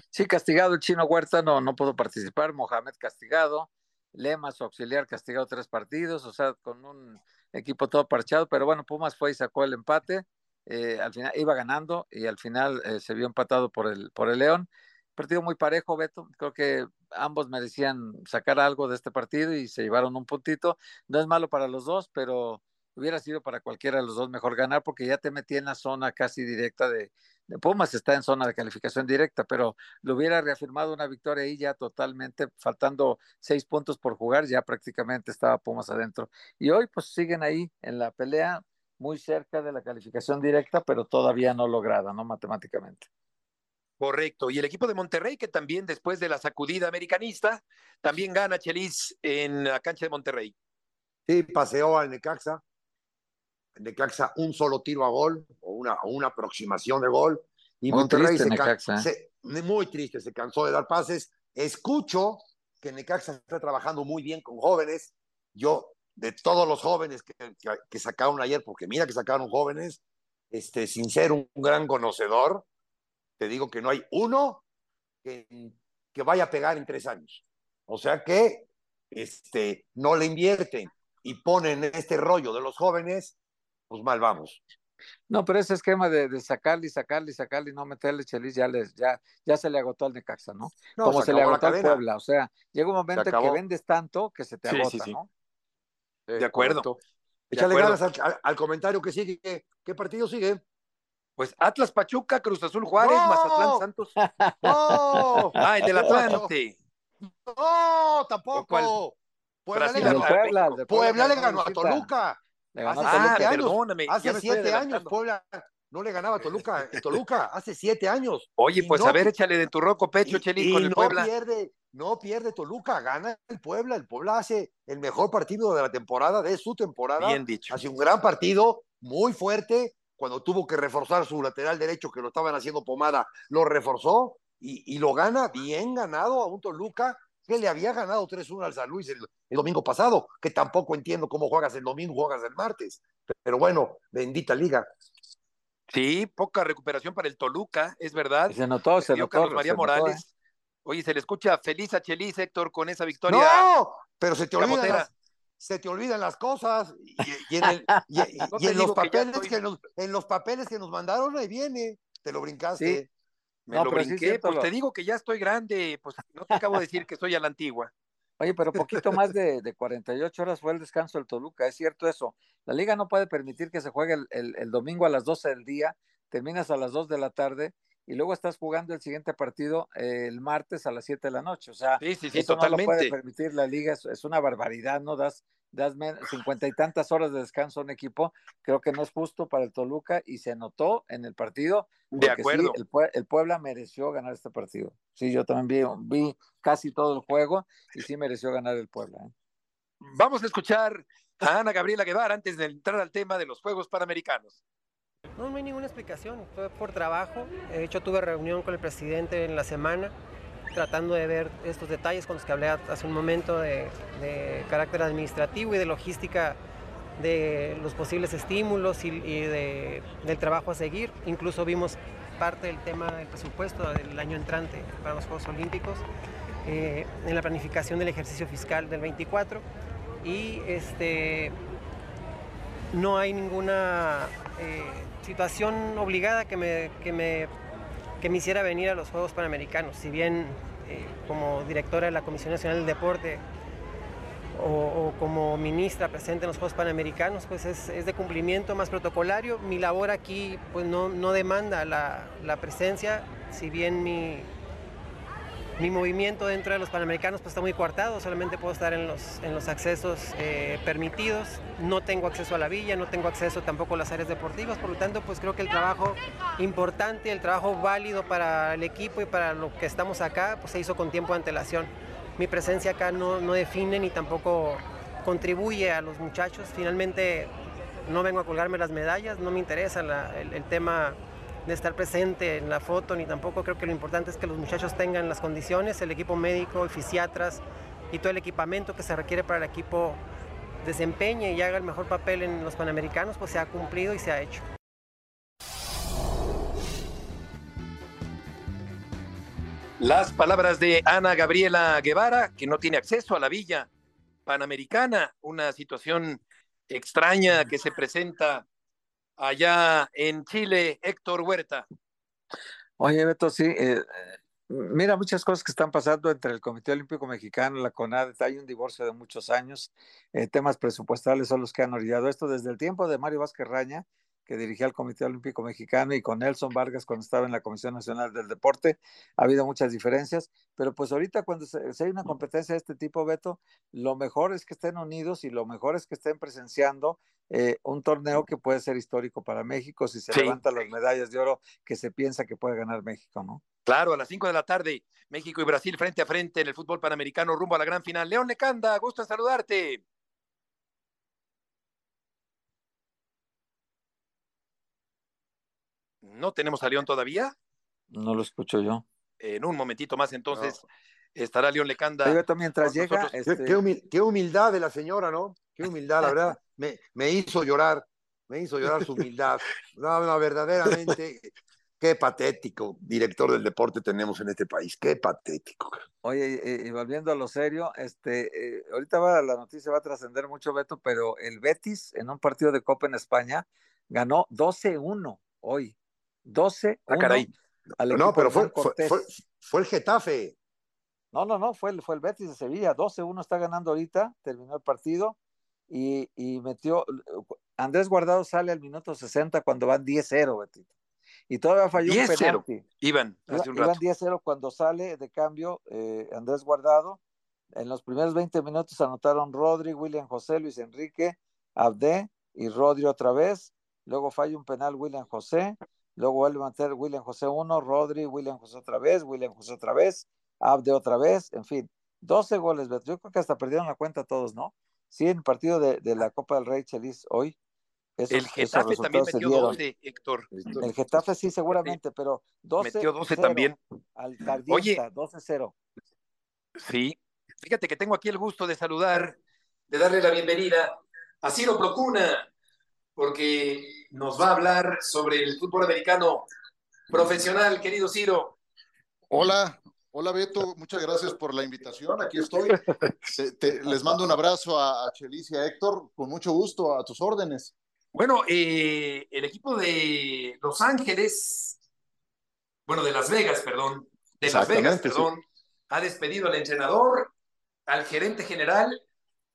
Sí, castigado el chino Huerta, no, no pudo participar. Mohamed castigado. Lema, su auxiliar, castigado tres partidos, o sea, con un equipo todo parchado. Pero bueno, Pumas fue y sacó el empate. eh, al final iba ganando y al final eh, se vio empatado por el, por el León. Partido muy parejo, Beto. Creo que ambos merecían sacar algo de este partido y se llevaron un puntito. No es malo para los dos, pero hubiera sido para cualquiera de los dos mejor ganar porque ya te metí en la zona casi directa de, de Pumas, está en zona de calificación directa, pero lo hubiera reafirmado una victoria ahí ya totalmente, faltando seis puntos por jugar, ya prácticamente estaba Pumas adentro. Y hoy pues siguen ahí en la pelea, muy cerca de la calificación directa, pero todavía no lograda, ¿no? Matemáticamente. Correcto. Y el equipo de Monterrey, que también después de la sacudida americanista, también gana Chelis en la cancha de Monterrey. Sí, paseó al Necaxa. El Necaxa un solo tiro a gol una, aproximación de gol. Y Muy Monterrey triste se, Necaxa, ¿eh? se- muy triste, se cansó de dar pases. Escucho que Necaxa está trabajando muy bien con jóvenes. Yo, de todos los jóvenes que, que- que sacaron ayer, porque mira que sacaron jóvenes, este, sin ser un gran conocedor, te digo que no hay uno que, que vaya a pegar en tres años. O sea que este, no le invierten y ponen este rollo de los jóvenes, pues mal vamos. No, pero ese esquema de, de sacarle y sacarle y sacarle y no meterle Chelis ya, les, ya, ya se le agotó al Necaxa, ¿no? No, Como se se, le agotó al cadena. Puebla. O sea, llega un momento en que vendes tanto que se te Sí, agota, sí, sí. ¿no? De acuerdo. Correcto. De Échale acuerdo. ganas al, al- al comentario que sigue. ¿Qué, qué partido sigue? Pues Atlas Pachuca, Cruz Azul Juárez, ¡No! Mazatlán Santos. ¡No! Ah, el del Atlante. ¡No! ¡Tampoco! ¿Cuál? Puebla le ganó, Puebla, Puebla le ganó a. Toluca. Le ganó Hace a Ah, siete Toluca. años. perdóname, Hace siete años. Puebla no le ganaba a Toluca. Toluca, hace siete años. Oye, Y pues no- a ver, échale de tu roco pecho, y, Chelis, y con el no Puebla. pierde, no pierde Toluca, gana el Puebla. El Puebla hace el mejor partido de la temporada, de su temporada. Bien dicho. Hace un gran partido, muy fuerte, cuando tuvo que reforzar su lateral derecho, que lo estaban haciendo pomada, lo reforzó y, y lo gana bien ganado a un Toluca que le había ganado 3-1 al San Luis el, el, domingo pasado, que tampoco entiendo cómo juegas el domingo, juegas el martes. Pero bueno, bendita liga. Sí, poca recuperación para el Toluca, es verdad. Se notó, se notó. Carlos María se Morales. notó, ¿eh? Oye, se le escucha feliz a Chelis, Héctor, con esa victoria. No, pero se te las, se te olvidan las cosas. Y, y en, el- y- y- No y te en los que papeles estoy- que nos, en los papeles que nos mandaron, ahí viene. Te lo brincaste. Sí. Me No, lo pero brinqué, pues lo- te digo que ya estoy grande, pues no te acabo de decir que soy a la antigua. Oye, pero poquito más de, de 48 horas fue el descanso del Toluca, es cierto eso. La liga no puede permitir que se juegue el, el- el domingo a las 12 del día, terminas a las 2 de la tarde y luego estás jugando el siguiente partido eh, el martes a las 7 de la noche. O sea, Sí, sí, sí, eso no lo puede totalmente. permitir la liga, es, es una barbaridad, ¿no? Das das cincuenta y tantas horas de descanso a un equipo, creo que no es justo para el Toluca y se notó en el partido. De acuerdo. el, Pue- el Puebla mereció ganar este partido. Sí, yo también vi, vi casi todo el juego y sí mereció ganar el Puebla. ¿eh? Vamos a escuchar a Ana Gabriela Guevara antes de entrar al tema de los Juegos Panamericanos. No, no hay ninguna explicación, fue por trabajo. De hecho, tuve reunión con el presidente en la semana, tratando de ver estos detalles con los que hablé hace un momento de, carácter administrativo y de logística de los posibles estímulos y, y de- del trabajo a seguir. Incluso vimos parte del tema del presupuesto del año entrante para los Juegos Olímpicos eh, en la planificación del ejercicio fiscal del 24 y este no hay ninguna eh, situación obligada que me, que, me, que me hiciera venir a los Juegos Panamericanos. Si bien eh, como directora de la Comisión Nacional del Deporte o, como ministra presente en los Juegos Panamericanos, pues es, es de cumplimiento más protocolario. Mi labor aquí pues no, no demanda la, la presencia, si bien mi, mi movimiento dentro de los Panamericanos pues, está muy coartado, solamente puedo estar en los, en los accesos eh, permitidos, no tengo acceso a la villa, no tengo acceso tampoco a las áreas deportivas, por lo tanto pues creo que el trabajo importante, el trabajo válido para el equipo y para lo que estamos acá pues se hizo con tiempo de antelación. Mi presencia acá no, no define ni tampoco contribuye a los muchachos, finalmente no vengo a colgarme las medallas, no me interesa el tema de estar presente en la foto, ni tampoco creo que lo importante es que los muchachos tengan las condiciones, el equipo médico, fisiatras y todo el equipamiento que se requiere para el equipo desempeñe y haga el mejor papel en los Panamericanos, pues se ha cumplido y se ha hecho. Las palabras de Ana Gabriela Guevara, que no tiene acceso a la villa panamericana, una situación extraña que se presenta allá en Chile, Héctor Huerta. Oye, Beto, sí, eh, eh, mira muchas cosas que están pasando entre el Comité Olímpico Mexicano, la CONADE, hay un divorcio de muchos años, eh, temas presupuestales son los que han orillado esto desde el tiempo de Mario Vázquez Raña, que dirigía el Comité Olímpico Mexicano, y con Nelson Vargas cuando estaba en la Comisión Nacional del Deporte, ha habido muchas diferencias, pero pues ahorita cuando se, hay una competencia de este tipo, Beto, lo mejor es que estén unidos y lo mejor es que estén presenciando eh, un torneo que puede ser histórico para México si se Sí. levantan las medallas de oro que se piensa que puede ganar México, ¿no? Claro, a las 5 de la tarde, México y Brasil frente a frente en el fútbol panamericano rumbo a la gran final. León Lecanda, gusto en saludarte. No tenemos a León todavía. No lo escucho yo. En un momentito más, entonces, estará León Lecanda. Beto, mientras con llega, este, qué humil- qué humildad de la señora, ¿no? Qué humildad, la verdad. Me, me hizo llorar, me hizo llorar su humildad. No, no, verdaderamente, qué patético director del deporte tenemos en este país. Qué patético. Oye, y, y volviendo a lo serio, este, eh, ahorita va, la noticia va a trascender mucho, Beto, pero el Betis en un partido de Copa en España ganó 12-1 hoy. 12-1 Ah, caray. al No, pero fue, fue, fue, fue el Getafe. No, no, no, fue el, fue el Betis de Sevilla. 12-1 está ganando ahorita, terminó el partido y, y metió. Andrés Guardado sale al minuto 60 cuando van 10-0, Betito. Y todavía falló un 10-0. penalti. Iban Iba- hace un iban rato. 10-0 cuando sale de cambio eh, Andrés Guardado. En los primeros 20 minutos anotaron Rodri, William José, Luis Enrique, Abde y Rodri otra vez. Luego falla un penal William José. Luego vuelve a meter William José 1, Rodri, William José otra vez, William José otra vez, Abde otra vez. En fin, 12 goles, Beto. Yo creo que hasta perdieron la cuenta todos, ¿no? Sí, en el partido de, de la Copa del Rey Chelis hoy. el Getafe también metió 12, Héctor. El Getafe sí, seguramente, pero 12. Metió 12 también. Al Oye, 12-0. Sí, fíjate que tengo aquí el gusto de saludar, de darle la bienvenida a Ciro Procuna, porque nos va a hablar sobre el fútbol americano profesional, querido Ciro. Hola, hola Beto, muchas gracias por la invitación, aquí estoy. les mando un abrazo a, a Chelis y a Héctor, con mucho gusto, a tus órdenes. Bueno, eh, el equipo de Los Ángeles, bueno, de Las Vegas, perdón, de Las Vegas, perdón, ha despedido al entrenador, al gerente general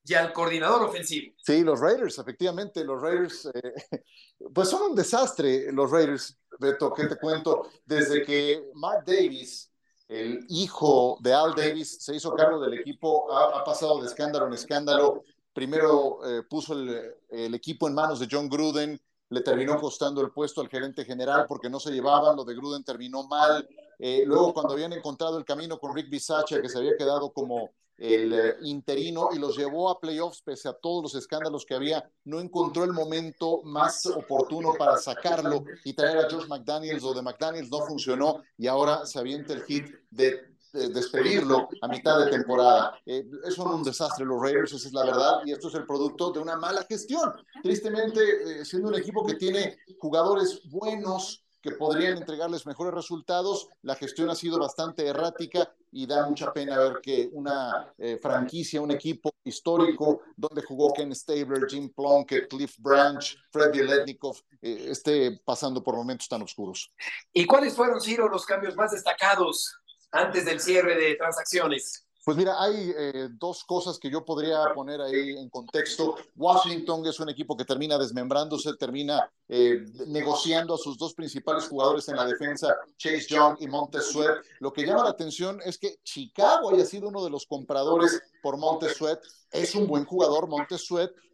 y al coordinador ofensivo. Sí, los Raiders, efectivamente, los Raiders, eh, pues son un desastre los Raiders, Beto, ¿qué te cuento? Desde que Mark Davis, el hijo de Al Davis, se hizo cargo del equipo, ha pasado de escándalo en escándalo, Primero eh, puso el, equipo en manos de John Gruden, le terminó costando el puesto al gerente general porque no se llevaban, lo de Gruden terminó mal. Eh, luego, cuando habían encontrado el camino con Rick Bisaccia, que se había quedado como el eh, interino y los llevó a playoffs pese a todos los escándalos que había, no encontró el momento más oportuno para sacarlo y traer a George McDaniels o de McDaniels no funcionó y ahora se avienta el hit de despedirlo a mitad de temporada. Eh, son un desastre los Raiders, esa es la verdad, y esto es el producto de una mala gestión. Tristemente, eh, siendo un equipo que tiene jugadores buenos, que podrían entregarles mejores resultados. La gestión ha sido bastante errática y da mucha pena ver que una eh, franquicia, un equipo histórico donde jugó Ken Stabler, Jim Plunkett, Cliff Branch, Freddy Letnikov, eh, esté pasando por momentos tan oscuros. ¿Y cuáles fueron, Ciro, los cambios más destacados antes del cierre de transacciones? Pues mira, hay eh, dos cosas que yo podría poner ahí en contexto. Washington es un equipo que termina desmembrándose, termina eh, negociando a sus dos principales jugadores en la defensa, Chase Young y Montez. Lo que llama la atención es que Chicago haya sido uno de los compradores por Montez. Es un buen jugador, Montez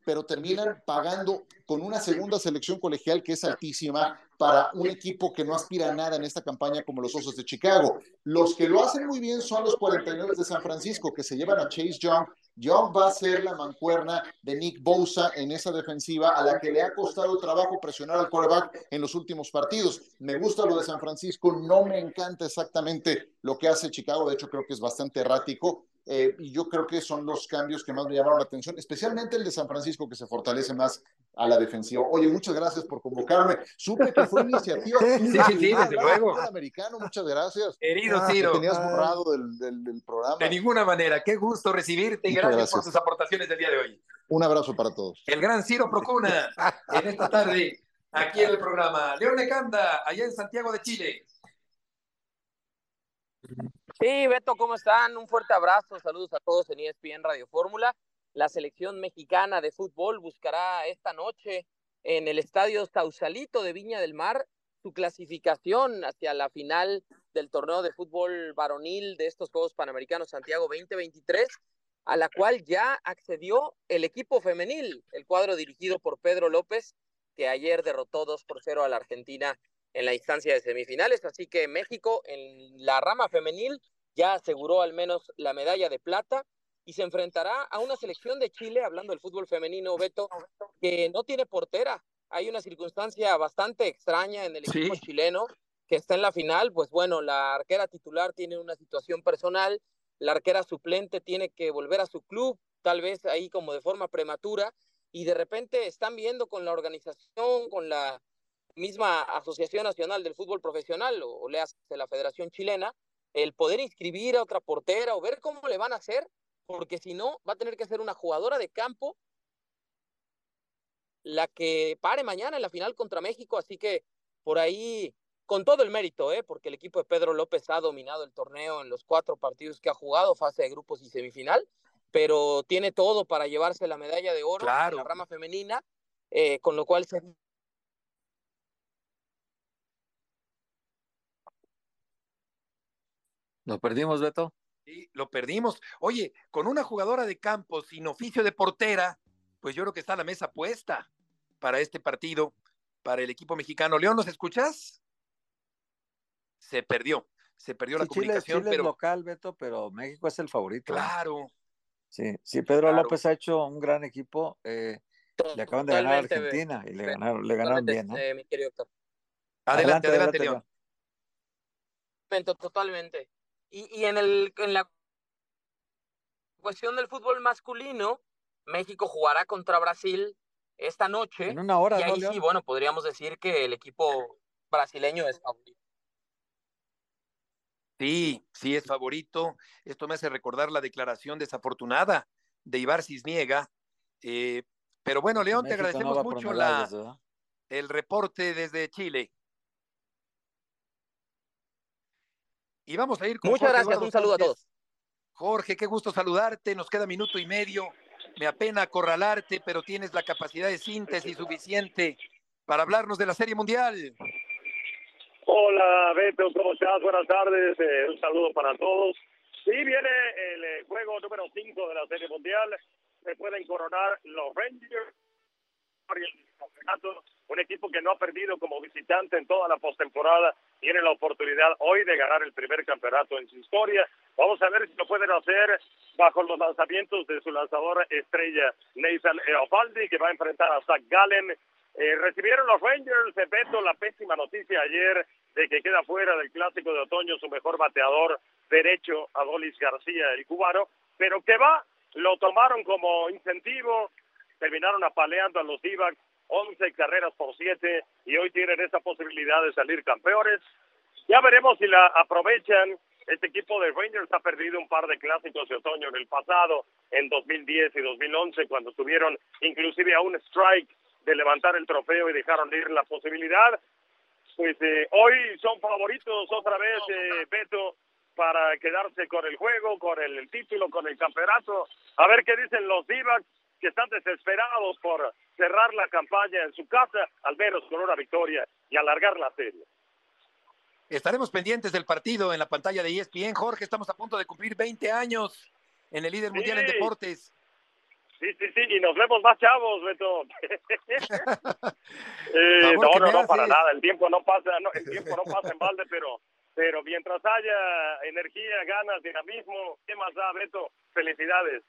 pero terminan pagando con una segunda selección colegial que es altísima para un equipo que no aspira a nada en esta campaña como los Osos de Chicago. Los que lo hacen muy bien son los 49 de San Francisco, que se llevan a Chase Young. Young va a ser la mancuerna de Nick Bosa en esa defensiva a la que le ha costado trabajo presionar al quarterback en los últimos partidos. Me gusta lo de San Francisco, no me encanta exactamente lo que hace Chicago, de hecho creo que es bastante errático, eh, y yo creo que son los cambios que más me llamaron la atención, especialmente el de San Francisco, que se fortalece más a la defensiva. Oye, muchas gracias por convocarme. Supe que fue iniciativa. Sí, sí, sí, desde luego. Americano, muchas gracias. Querido ah, Ciro. tenías borrado del, del, programa. De ninguna manera. Qué gusto recibirte y gracias, por tus aportaciones del día de hoy. Un abrazo para todos. El gran Ciro Procuna en esta tarde aquí en el programa. León Canda, allá en Santiago de Chile. Sí, Beto, ¿cómo están? Un fuerte abrazo, saludos a todos en ESPN Radio Fórmula. La selección mexicana de fútbol buscará esta noche en el estadio Sausalito de Viña del Mar su clasificación hacia la final del torneo de fútbol varonil de estos Juegos Panamericanos Santiago 2023, a la cual ya accedió el equipo femenil, el cuadro dirigido por Pedro López, que ayer derrotó 2 por 0 a la Argentina en la instancia de semifinales, así que México en la rama femenil ya aseguró al menos la medalla de plata y se enfrentará a una selección de Chile, hablando del fútbol femenino, Beto, que no tiene portera. Hay una circunstancia bastante extraña en el equipo chileno que está en la final, pues bueno, la arquera titular tiene una situación personal, la arquera suplente tiene que volver a su club, tal vez ahí como de forma prematura, y de repente están viendo con la organización, con la misma Asociación Nacional del Fútbol Profesional, o, le hace la Federación Chilena, el poder inscribir a otra portera o ver cómo le van a hacer, porque si no, va a tener que ser una jugadora de campo la que pare mañana en la final contra México, así que por ahí, con todo el mérito, ¿eh? porque el equipo de Pedro López ha dominado el torneo en los cuatro partidos que ha jugado, fase de grupos y semifinal, pero tiene todo para llevarse la medalla de oro en la rama femenina, eh, con lo cual se ¿Lo perdimos, Beto? Sí, lo perdimos. Oye, con una jugadora de campo sin oficio de portera, pues yo creo que está la mesa puesta para este partido, para el equipo mexicano. León, ¿nos escuchas? Se perdió, se perdió la comunicación. Chile pero... es local, Beto, pero México es el favorito. Claro. Sí, sí, Pedro López ha hecho un gran equipo. Eh, Le acaban de ganar a Argentina y le ganaron, le ganaron bien, ¿no? eh, mi querido Héctor. Adelante, adelante, León. León. Totalmente. Y, y en, el, en la cuestión del fútbol masculino, México jugará contra Brasil esta noche. En una hora, y ¿no, ahí León? sí, bueno, podríamos decir que el equipo brasileño es favorito. Sí, sí es favorito. Esto me hace recordar la declaración desafortunada de Ibar Cisniega. Eh, pero bueno, León, te México agradecemos mucho el reporte desde Chile. Y vamos a ir con Muchas Jorge gracias, Eduardo un saludo a todos. Jorge, qué gusto saludarte. Nos queda minuto y medio. Me apena acorralarte, pero tienes la capacidad de síntesis suficiente para hablarnos de la Serie Mundial. Hola Beto, ¿cómo estás? Buenas tardes, eh, un saludo para todos. Sí, viene el eh, juego número 5 de la Serie Mundial. Se pueden coronar los Rangers. Un equipo que no ha perdido como visitante en toda la postemporada. Tiene la oportunidad hoy de ganar el primer campeonato en su historia. Vamos a ver si lo pueden hacer bajo los lanzamientos de su lanzador estrella Nathan Eovaldi, que va a enfrentar a Zach Gallen. Eh, recibieron los Rangers de Beto la pésima noticia ayer de que queda fuera del clásico de otoño su mejor bateador derecho, Adolis García, el cubano, pero que va, lo tomaron como incentivo, terminaron apaleando a los Divacs 11 carreras por 7 y hoy tienen esa posibilidad de salir campeones. Ya veremos si la aprovechan. Este equipo de Rangers ha perdido un par de clásicos de otoño en el pasado, en 2010 y 2011, cuando tuvieron inclusive a un strike de levantar el trofeo y dejaron de ir la posibilidad. Pues eh, hoy son favoritos otra vez, eh, Beto, para quedarse con el juego, con el, el título, con el campeonato. A ver qué dicen los Divacs, que están desesperados por cerrar la campaña en su casa, al menos con una victoria y alargar la serie. Estaremos pendientes del partido en la pantalla de ESPN. Jorge, estamos a punto de cumplir 20 años en el líder mundial en deportes. Sí, sí, sí, y nos vemos más chavos, Beto. Eh, no, no, no, para nada, el tiempo no pasa, no, el tiempo no pasa en balde, pero, pero mientras haya energía, ganas, dinamismo, ¿qué más da, Beto? Felicidades.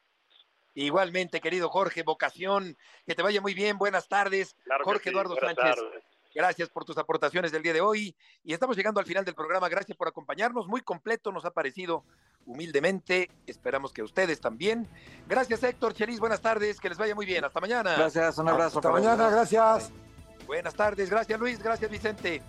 Igualmente, querido Jorge, vocación, que te vaya muy bien. Buenas tardes. Claro Jorge sí, Eduardo Sánchez. tardes. Gracias por tus aportaciones del día de hoy. Y estamos llegando al final del programa. Gracias por acompañarnos. Muy completo nos ha parecido humildemente. Esperamos que ustedes también. Gracias, Héctor Chelis. Buenas tardes. Que les vaya muy bien. Hasta mañana. Gracias, un abrazo. Hasta mañana, gracias. Buenas tardes. Gracias, Luis. Gracias, Vicente.